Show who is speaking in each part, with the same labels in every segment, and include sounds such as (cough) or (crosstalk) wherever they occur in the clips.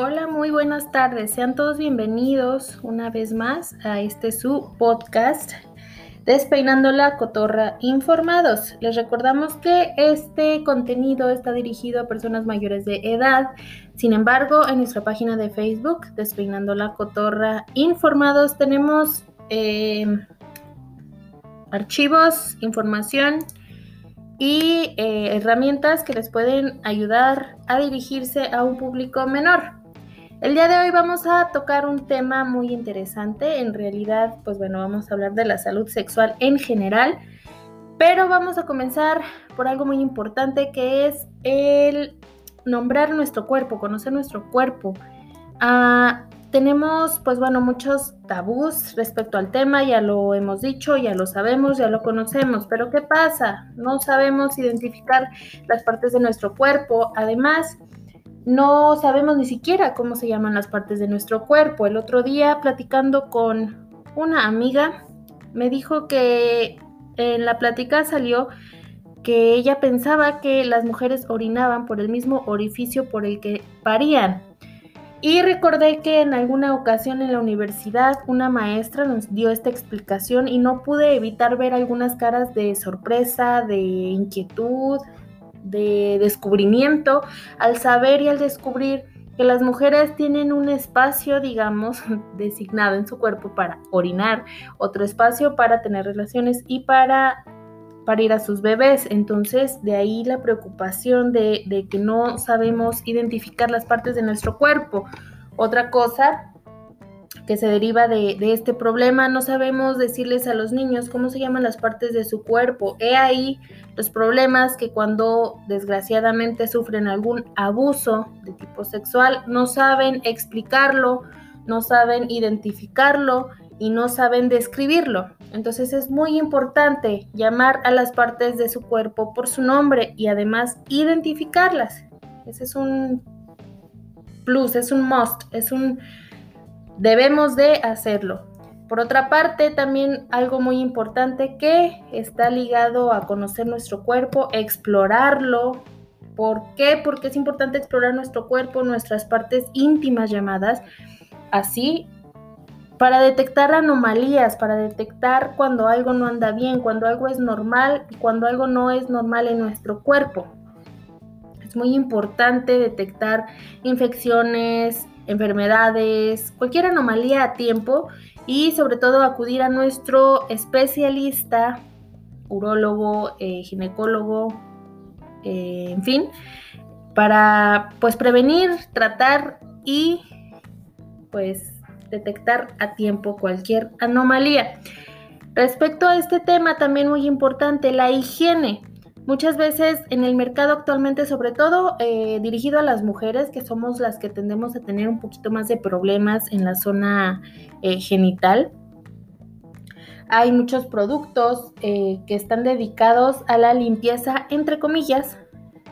Speaker 1: Hola, muy buenas tardes. Sean todos bienvenidos una vez más a este su podcast Despeinando la Cotorra Informados. Les recordamos que este contenido está dirigido a personas mayores de edad. Sin embargo, en nuestra página de Facebook, Despeinando la Cotorra Informados, tenemos eh, archivos, información y eh, herramientas que les pueden ayudar a dirigirse a un público menor. El día de hoy vamos a tocar un tema muy interesante. En realidad, pues bueno, vamos a hablar de la salud sexual en general, pero vamos a comenzar por algo muy importante que es el nombrar nuestro cuerpo, conocer nuestro cuerpo. Ah, tenemos, pues bueno, muchos tabús respecto al tema, ya lo hemos dicho, ya lo sabemos, ya lo conocemos, pero ¿qué pasa? No sabemos identificar las partes de nuestro cuerpo. Además, no sabemos ni siquiera cómo se llaman las partes de nuestro cuerpo. El otro día, platicando con una amiga, me dijo que en la plática salió que ella pensaba que las mujeres orinaban por el mismo orificio por el que parían. Y recordé que en alguna ocasión en la universidad una maestra nos dio esta explicación y no pude evitar ver algunas caras de sorpresa, de inquietud, de descubrimiento al saber y al descubrir que las mujeres tienen un espacio, digamos, (laughs) designado en su cuerpo para orinar, otro espacio para tener relaciones y para ir a sus bebés. Entonces, de ahí la preocupación de, de que no sabemos identificar las partes de nuestro cuerpo. Otra cosa que se deriva de, este problema. No sabemos decirles a los niños cómo se llaman las partes de su cuerpo. He ahí los problemas que cuando desgraciadamente sufren algún abuso de tipo sexual, no saben explicarlo, no saben identificarlo y no saben describirlo. Entonces es muy importante llamar a las partes de su cuerpo por su nombre y además identificarlas. Ese es un plus, es un must, es un debemos de hacerlo. Por otra parte, también algo muy importante que está ligado a conocer nuestro cuerpo, explorarlo. ¿Por qué? Porque es importante explorar nuestro cuerpo, nuestras partes íntimas llamadas, así para detectar anomalías, para detectar cuando algo no anda bien, cuando algo es normal y cuando algo no es normal en nuestro cuerpo. Es muy importante detectar infecciones, enfermedades, cualquier anomalía a tiempo y sobre todo acudir a nuestro especialista, urólogo, eh, ginecólogo, eh, en fin, para pues prevenir, tratar y pues detectar a tiempo cualquier anomalía. Respecto a este tema también muy importante, la higiene. Muchas veces en el mercado actualmente, sobre todo eh, dirigido a las mujeres, que somos las que tendemos a tener un poquito más de problemas en la zona eh, genital, hay muchos productos eh, que están dedicados a la limpieza, entre comillas,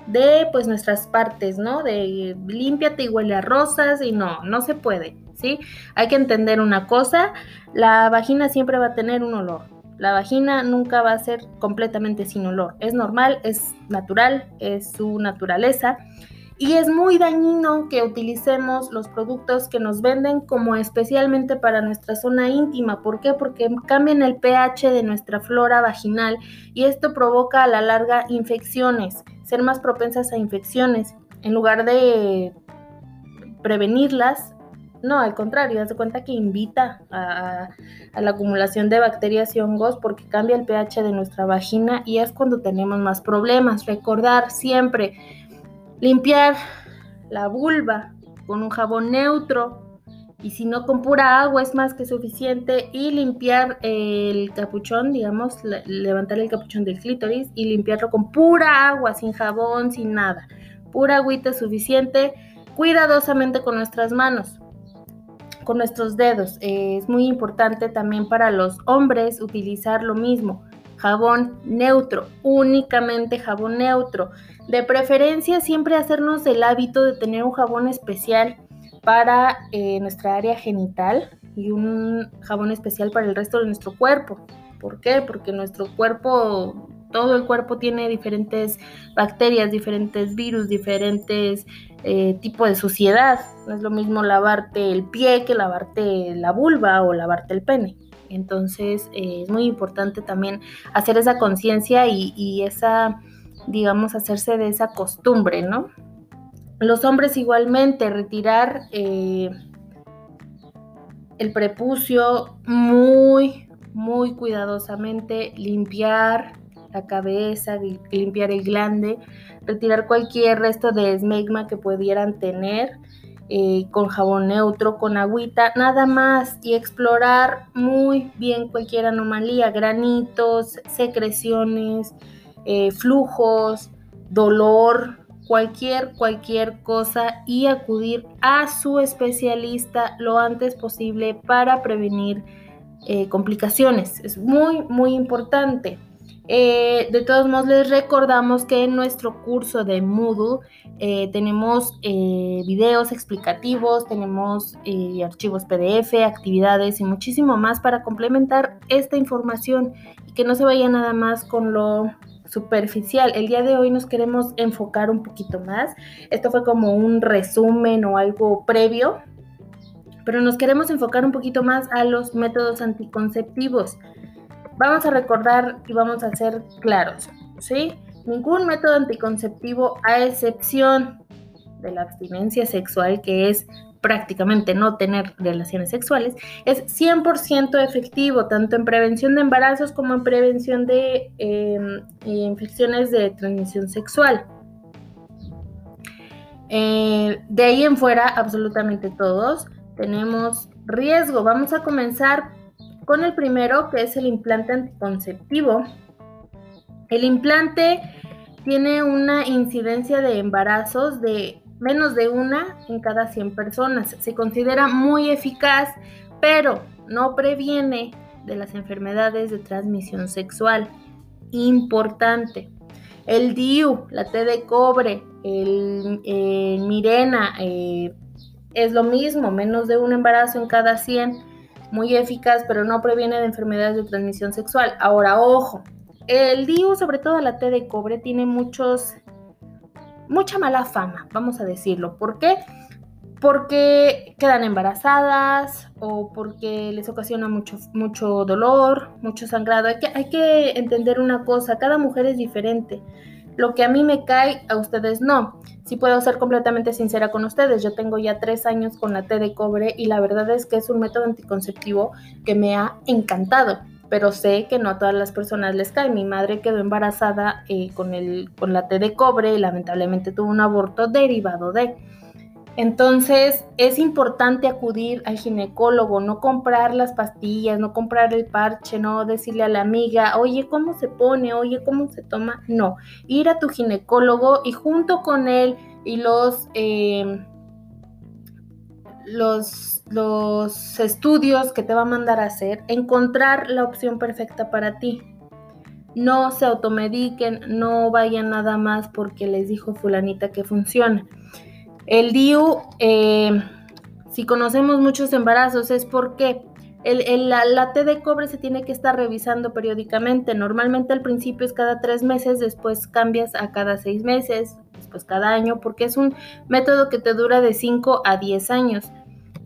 Speaker 1: de pues nuestras partes, ¿no? De límpiate y huele a rosas y no, no se puede, ¿sí? Hay que entender una cosa, la vagina siempre va a tener un olor la vagina nunca va a ser completamente sin olor. Es normal, es natural, es su naturaleza. Y es muy dañino que utilicemos los productos que nos venden como especialmente para nuestra zona íntima. ¿Por qué? Porque cambian el pH de nuestra flora vaginal y esto provoca a la larga infecciones, ser más propensas a infecciones. En lugar de prevenirlas, no, al contrario, haz de cuenta que invita a, la acumulación de bacterias y hongos porque cambia el pH de nuestra vagina y es cuando tenemos más problemas. Recordar siempre limpiar la vulva con un jabón neutro y si no con pura agua es más que suficiente y limpiar el capuchón, digamos, levantar el capuchón del clítoris y limpiarlo con pura agua, sin jabón, sin nada. Pura agüita suficiente, cuidadosamente con nuestras manos con nuestros dedos. es muy importante también para los hombres utilizar lo mismo. Jabón neutro, únicamente jabón neutro. De preferencia siempre hacernos el hábito de tener un jabón especial para eh, nuestra área genital y un jabón especial para el resto de nuestro cuerpo. ¿Por qué? Porque nuestro cuerpo, todo el cuerpo tiene diferentes bacterias, diferentes virus, diferentes eh, tipo de suciedad. No es lo mismo lavarte el pie que lavarte la vulva o lavarte el pene. Entonces eh, es muy importante también hacer esa conciencia y, esa, digamos, hacerse de esa costumbre, ¿no? Los hombres igualmente, retirar eh, el prepucio muy, muy cuidadosamente, limpiar la cabeza, limpiar el glande, retirar cualquier resto de esmegma que pudieran tener eh, con jabón neutro, con agüita, nada más y explorar muy bien cualquier anomalía, granitos, secreciones, eh, flujos, dolor, cualquier, cualquier cosa y acudir a su especialista lo antes posible para prevenir eh, complicaciones. Es muy, muy importante. Eh, de todos modos, les recordamos que en nuestro curso de Moodle eh, tenemos eh, videos explicativos, tenemos archivos PDF, actividades y muchísimo más para complementar esta información y que no se vaya nada más con lo superficial. El día de hoy nos queremos enfocar un poquito más. Esto fue como un resumen o algo previo, pero nos queremos enfocar un poquito más a los métodos anticonceptivos. Vamos a recordar y vamos a ser claros, ¿sí? Ningún método anticonceptivo, a excepción de la abstinencia sexual, que es prácticamente no tener relaciones sexuales, es 100% efectivo, tanto en prevención de embarazos como en prevención de em, infecciones de transmisión sexual. Eh, de ahí en fuera, absolutamente todos tenemos riesgo. Vamos a comenzar con el primero, que es el implante anticonceptivo. El implante tiene una incidencia de embarazos de menos de una en cada 100 personas. Se considera muy eficaz, pero no previene de las enfermedades de transmisión sexual. Importante. El DIU, la T de cobre, el, Mirena, eh, es lo mismo, menos de un embarazo en cada 100 muy eficaz, pero no previene de enfermedades de transmisión sexual. Ahora, ojo, el DIU, sobre todo la T de cobre, tiene muchos, mucha mala fama, vamos a decirlo. ¿Por qué? Porque quedan embarazadas o porque les ocasiona mucho, mucho dolor, mucho sangrado. Hay que, hay que entender una cosa, cada mujer es diferente. Lo que a mí me cae, a ustedes no. Si puedo ser completamente sincera con ustedes, yo tengo ya tres años con la T de cobre y la verdad es que es un método anticonceptivo que me ha encantado, pero sé que no a todas las personas les cae. Mi madre quedó embarazada eh, con, el, con la T de cobre y lamentablemente tuvo un aborto derivado de... Entonces es importante acudir al ginecólogo, no comprar las pastillas, no comprar el parche, no decirle a la amiga, oye, ¿cómo se pone? Oye, ¿cómo se toma? No, ir a tu ginecólogo y junto con él y los, em, los, los estudios que te va a mandar a hacer, encontrar la opción perfecta para ti. No se automediquen, no vayan nada más porque les dijo fulanita que funciona. El DIU, eh, si conocemos muchos embarazos, es porque el, la, T de cobre se tiene que estar revisando periódicamente. Normalmente al principio es cada tres meses, después cambias a cada seis meses, después cada año, porque es un método que te dura de 5 a 10 años.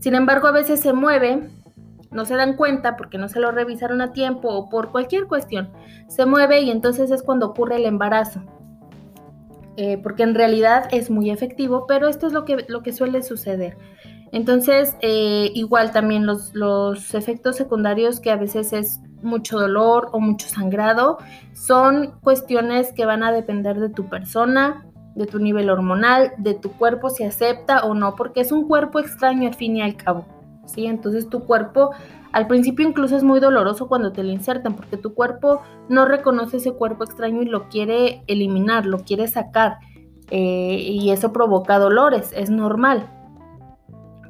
Speaker 1: Sin embargo, a veces se mueve, no se dan cuenta porque no se lo revisaron a tiempo o por cualquier cuestión. Se mueve y entonces es cuando ocurre el embarazo. Eh, porque en realidad es muy efectivo, pero esto es lo que, lo que suele suceder. Entonces, eh, igual también los, los, efectos secundarios que a veces es mucho dolor o mucho sangrado, son cuestiones que van a depender de tu persona, de tu nivel hormonal, de tu cuerpo si acepta o no, porque es un cuerpo extraño al fin y al cabo. ¿sí? Entonces tu cuerpo al principio incluso es muy doloroso cuando te lo insertan porque tu cuerpo no reconoce ese cuerpo extraño y lo quiere eliminar, lo quiere sacar eh, y eso provoca dolores, es normal.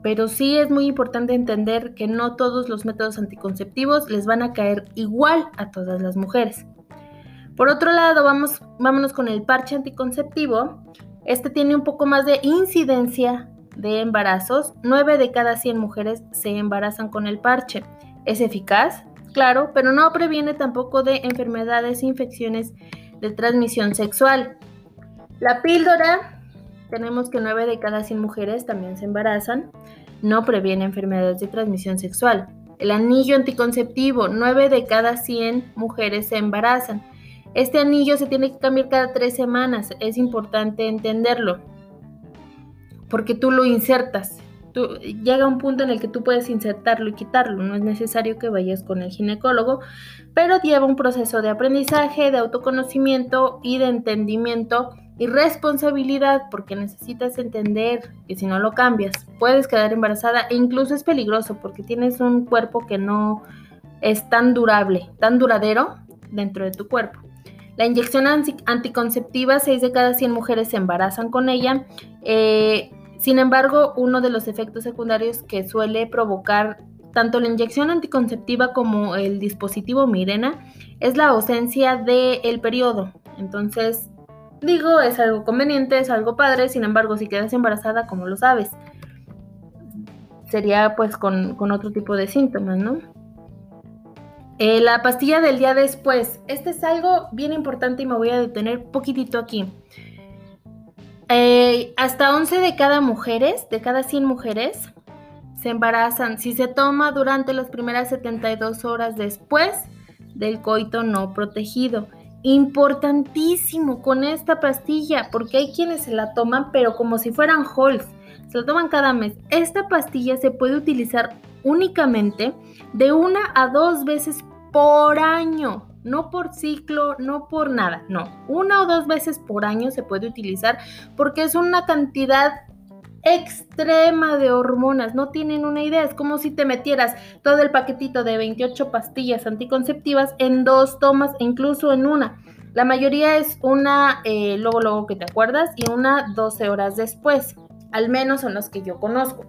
Speaker 1: Pero sí es muy importante entender que no todos los métodos anticonceptivos les van a caer igual a todas las mujeres. Por otro lado, vamos, vámonos con el parche anticonceptivo. Este tiene un poco más de incidencia de embarazos, 9 de cada 100 mujeres se embarazan con el parche. ¿Es eficaz? Claro, pero no previene tampoco de enfermedades e infecciones de transmisión sexual. La píldora tenemos que 9 de cada 100 mujeres también se embarazan. No previene enfermedades de transmisión sexual. El anillo anticonceptivo, 9 de cada 100 mujeres se embarazan. Este anillo se tiene que cambiar cada 3 semanas. Es importante entenderlo. Porque tú lo insertas. llega un punto en el que tú puedes insertarlo y quitarlo. No es necesario que vayas con el ginecólogo, pero lleva un proceso de aprendizaje, de autoconocimiento y de entendimiento y responsabilidad porque necesitas entender que si no lo cambias puedes quedar embarazada e incluso es peligroso porque tienes un cuerpo que no es tan durable, tan duradero dentro de tu cuerpo. La inyección anticonceptiva, 6 de cada 100 mujeres se embarazan con ella. Eh, sin embargo, uno de los efectos secundarios que suele provocar tanto la inyección anticonceptiva como el dispositivo Mirena es la ausencia del periodo. Entonces, Digo, es algo conveniente, es algo padre, sin embargo, si quedas embarazada, como lo sabes? Sería pues con, otro tipo de síntomas, ¿no? Eh, la pastilla del día después. Este es algo bien importante y me voy a detener poquitito aquí. Eh, hasta 11 de cada mujeres, de cada 100 mujeres, se embarazan. Si se toma durante las primeras 72 horas después del coito no protegido. Importantísimo con esta pastilla, porque hay quienes se la toman, pero como si fueran Halls, se la toman cada mes. Esta pastilla se puede utilizar únicamente de una a dos veces por año, no por ciclo, no por nada, no, una o dos veces por año se puede utilizar porque es una cantidad extrema de hormonas. No tienen una idea. Es como si te metieras todo el paquetito de 28 pastillas anticonceptivas en dos tomas incluso en una. La mayoría es una eh, luego, luego que te acuerdas y una 12 horas después. Al menos son los que yo conozco.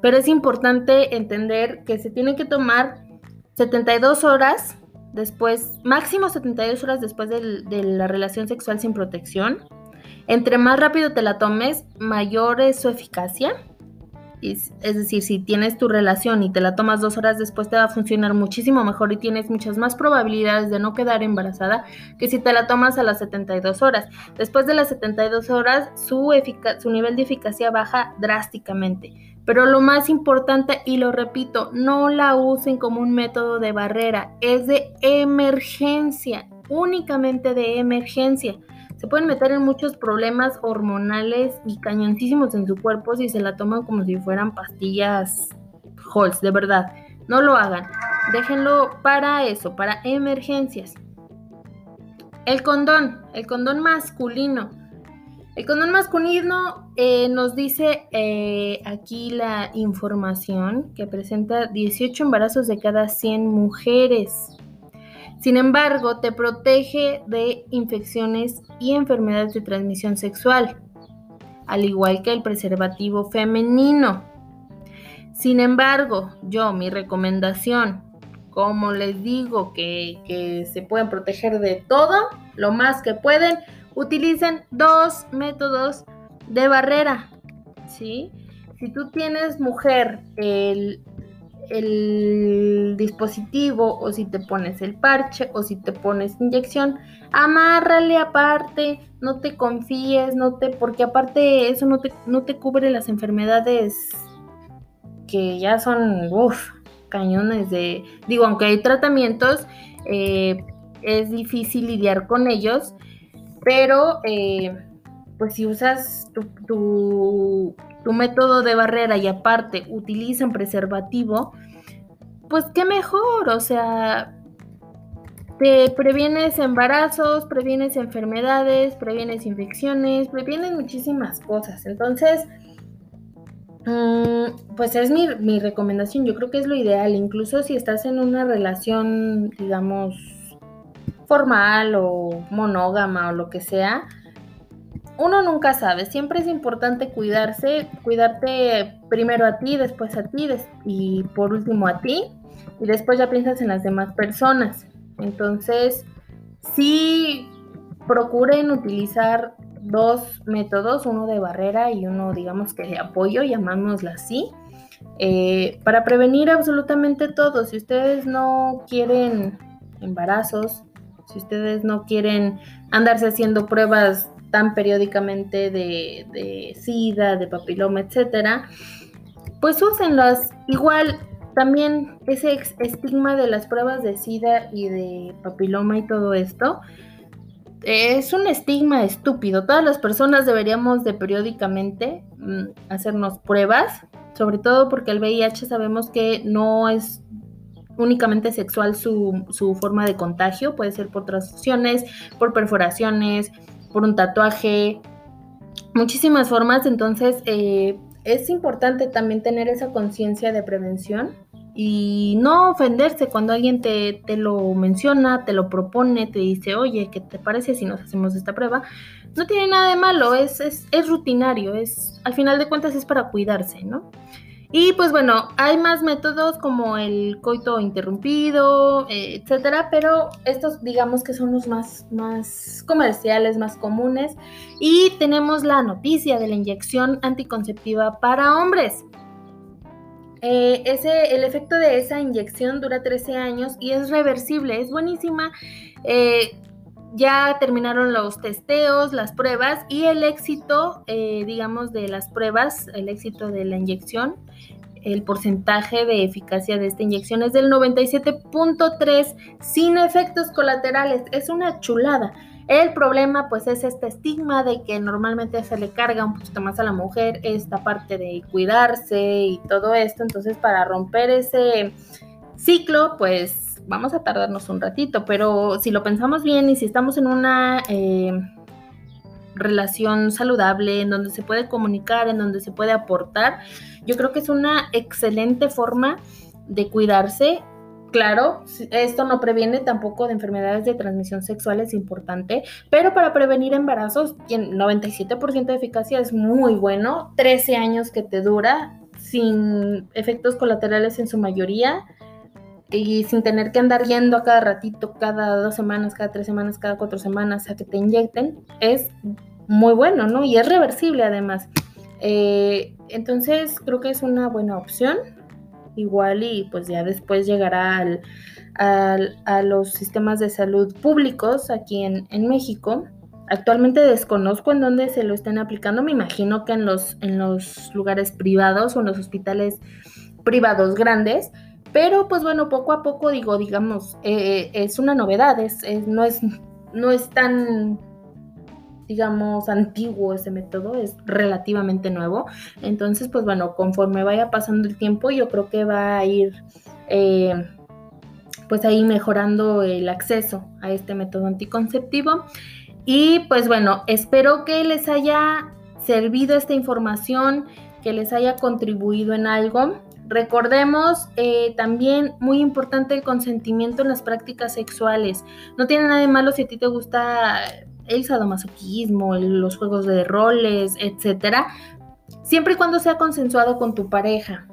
Speaker 1: Pero es importante entender que se tiene que tomar 72 horas después, máximo 72 horas después de la relación sexual sin protección entre más rápido te la tomes, mayor es su eficacia. Es, decir, si tienes tu relación y te la tomas dos horas después, te va a funcionar muchísimo mejor y tienes muchas más probabilidades de no quedar embarazada que si te la tomas a las 72 horas. Después de las 72 horas, su, su nivel de eficacia baja drásticamente. Pero lo más importante, y lo repito, no la usen como un método de barrera, es de emergencia, únicamente de emergencia se pueden meter en muchos problemas hormonales y cañoncísimos en su cuerpo si se la toman como si fueran pastillas Halls, de verdad. No lo hagan. Déjenlo para eso, para emergencias. El condón, el condón masculino. El condón masculino eh, nos dice eh, aquí la información que presenta 18 embarazos de cada 100 mujeres. Sin embargo, te protege de infecciones y enfermedades de transmisión sexual, al igual que el preservativo femenino. Sin embargo, yo, mi recomendación, como les digo, que, se pueden proteger de todo, lo más que pueden, utilicen dos métodos de barrera. ¿sí? Si tú tienes mujer, el el dispositivo o si te pones el parche o si te pones inyección, amárrale aparte, no te confíes, no te, porque aparte eso no te, no te cubre las enfermedades que ya son, uff, cañones de, digo, aunque hay tratamientos, eh, es difícil lidiar con ellos, pero eh, pues si usas tu tu método de barrera y aparte utilizan preservativo, pues qué mejor, o sea, te previenes embarazos, previenes enfermedades, previenes infecciones, previenes muchísimas cosas. Entonces, mm, pues es mi, mi, recomendación, yo creo que es lo ideal, incluso si estás en una relación, digamos, formal o monógama o lo que sea, uno nunca sabe, siempre es importante cuidarse, cuidarte primero a ti, después a ti y por último a ti y después ya piensas en las demás personas. Entonces, sí procuren utilizar dos métodos, uno de barrera y uno digamos que de apoyo, llamámoslo así, eh, para prevenir absolutamente todo. Si ustedes no quieren embarazos, si ustedes no quieren andarse haciendo pruebas tan periódicamente de, de SIDA, de papiloma, etcétera, pues úsenlas. Igual también ese estigma de las pruebas de SIDA y de papiloma y todo esto es un estigma estúpido. Todas las personas deberíamos de periódicamente mm, hacernos pruebas, sobre todo porque el VIH sabemos que no es únicamente sexual su, su forma de contagio, puede ser por transfusiones, por perforaciones, por un tatuaje, muchísimas formas, entonces eh, es importante también tener esa conciencia de prevención y no ofenderse cuando alguien te, te, lo menciona, te lo propone, te dice, oye, ¿qué te parece si nos hacemos esta prueba? No tiene nada de malo, es, es, es rutinario, es, al final de cuentas es para cuidarse, ¿no? Y pues bueno, hay más métodos como el coito interrumpido, eh, etcétera, pero estos digamos que son los más, más comerciales, más comunes. Y tenemos la noticia de la inyección anticonceptiva para hombres. Eh, ese, el efecto de esa inyección dura 13 años y es reversible, es buenísima. Eh, ya terminaron los testeos, las pruebas y el éxito, digamos, de las pruebas, el éxito de la inyección el porcentaje de eficacia de esta inyección es del 97.3 sin efectos colaterales. Es una chulada. El problema pues es este estigma de que normalmente se le carga un poquito más a la mujer esta parte de cuidarse y todo esto. Entonces para romper ese ciclo pues vamos a tardarnos un ratito. Pero si lo pensamos bien y si estamos en una... Eh, relación saludable, en donde se puede comunicar, en donde se puede aportar. Yo creo que es una excelente forma de cuidarse. Claro, esto no previene tampoco de enfermedades de transmisión sexual, es importante, pero para prevenir embarazos, 97% de eficacia es muy bueno, 13 años que te dura, sin efectos colaterales en su mayoría, y sin tener que andar yendo a cada ratito, cada dos semanas, cada tres semanas, cada cuatro semanas a que te inyecten, es muy bueno, ¿no? Y es reversible además. Eh, entonces creo que es una buena opción. Igual y pues ya después llegará al, a los sistemas de salud públicos aquí en, en, México. Actualmente desconozco en dónde se lo estén aplicando. Me imagino que en los, en los lugares privados o en los hospitales privados grandes. Pero pues bueno, poco a poco digo, digamos, eh, es una novedad, es, no, es, no es tan digamos, antiguo ese método, es relativamente nuevo. Entonces, pues bueno, conforme vaya pasando el tiempo, yo creo que va a ir, eh, pues ahí mejorando el acceso a este método anticonceptivo. Y pues bueno, espero que les haya servido esta información, que les haya contribuido en algo. Recordemos eh, también muy importante el consentimiento en las prácticas sexuales. No tiene nada de malo si a ti te gusta el sadomasoquismo, los juegos de roles, etcétera, siempre y cuando sea consensuado con tu pareja.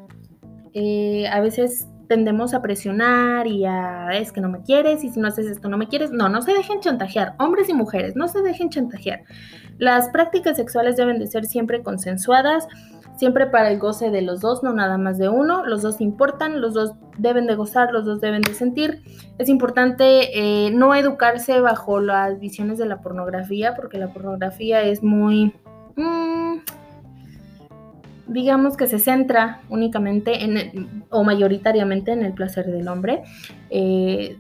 Speaker 1: Eh, a veces tendemos a presionar y a es que no me quieres y si no haces esto no me quieres. No, no se dejen chantajear, hombres y mujeres, no se dejen chantajear. Las prácticas sexuales deben de ser siempre consensuadas siempre para el goce de los dos, no nada más de uno. Los dos importan, los dos deben de gozar, los dos deben de sentir. Es importante eh, no educarse bajo las visiones de la pornografía, porque la pornografía es muy... Mm, digamos que se centra únicamente en o mayoritariamente en el placer del hombre. Eh,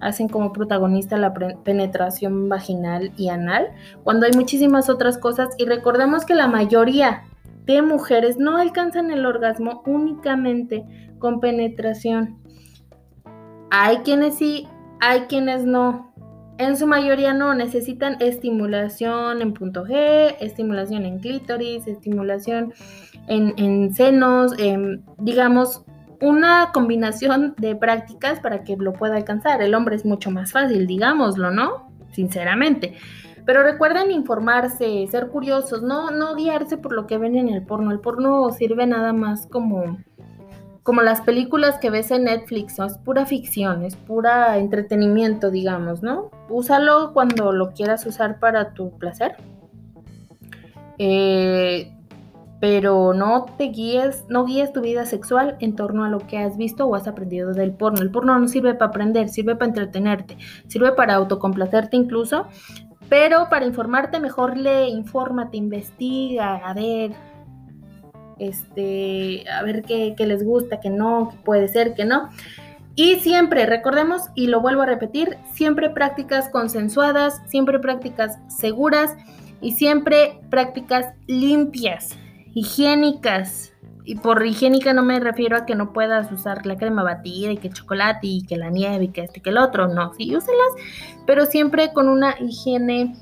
Speaker 1: hacen como protagonista la penetración vaginal y anal, cuando hay muchísimas otras cosas y recordemos que la mayoría de mujeres no alcanzan el orgasmo únicamente con penetración. Hay quienes sí, hay quienes no. En su mayoría no, necesitan estimulación en punto G, estimulación en clítoris, estimulación en, en senos, digamos, una combinación de prácticas para que lo pueda alcanzar. El hombre es mucho más fácil, digámoslo, ¿no? Sinceramente. Pero recuerden informarse, ser curiosos, no, no guiarse por lo que ven en el porno. El porno sirve nada más como, como las películas que ves en Netflix, es pura ficción, es pura entretenimiento, digamos, ¿no? Úsalo cuando lo quieras usar para tu placer. Eh, pero no te guíes, no guíes tu vida sexual en torno a lo que has visto o has aprendido del porno. El porno no sirve para aprender, sirve para entretenerte, sirve para autocomplacerte incluso, Pero para informarte mejor lee, infórmate, investiga, a ver, este, a ver qué, qué les gusta, qué no, qué puede ser, qué no. Y siempre, recordemos, y lo vuelvo a repetir, siempre prácticas consensuadas, siempre prácticas seguras y siempre prácticas limpias, higiénicas. Y por higiénica no me refiero a que no puedas usar la crema batida y que chocolate y que la nieve y que este y que el otro. No, sí, úselas, pero siempre con una higiene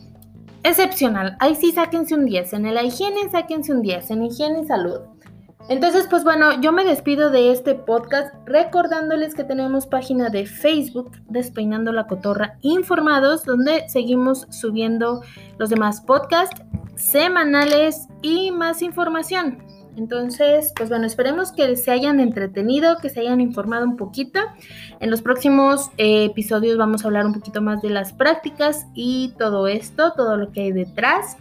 Speaker 1: excepcional. Ahí sí sáquense un 10. En la higiene sáquense un 10. En higiene y salud. Entonces, pues bueno, yo me despido de este podcast recordándoles que tenemos página de Facebook, Despeinando la Cotorra Informados, donde seguimos subiendo los demás podcasts semanales y más información. Entonces, pues bueno, esperemos que se hayan entretenido, que se hayan informado un poquito. En los próximos eh, episodios vamos a hablar un poquito más de las prácticas y todo esto, todo lo que hay detrás.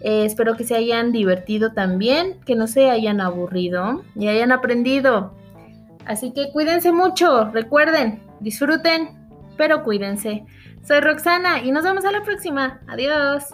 Speaker 1: Eh, espero que se hayan divertido también, que no se hayan aburrido y hayan aprendido. Así que cuídense mucho, recuerden, disfruten, pero cuídense. Soy Roxana y nos vemos a la próxima. Adiós.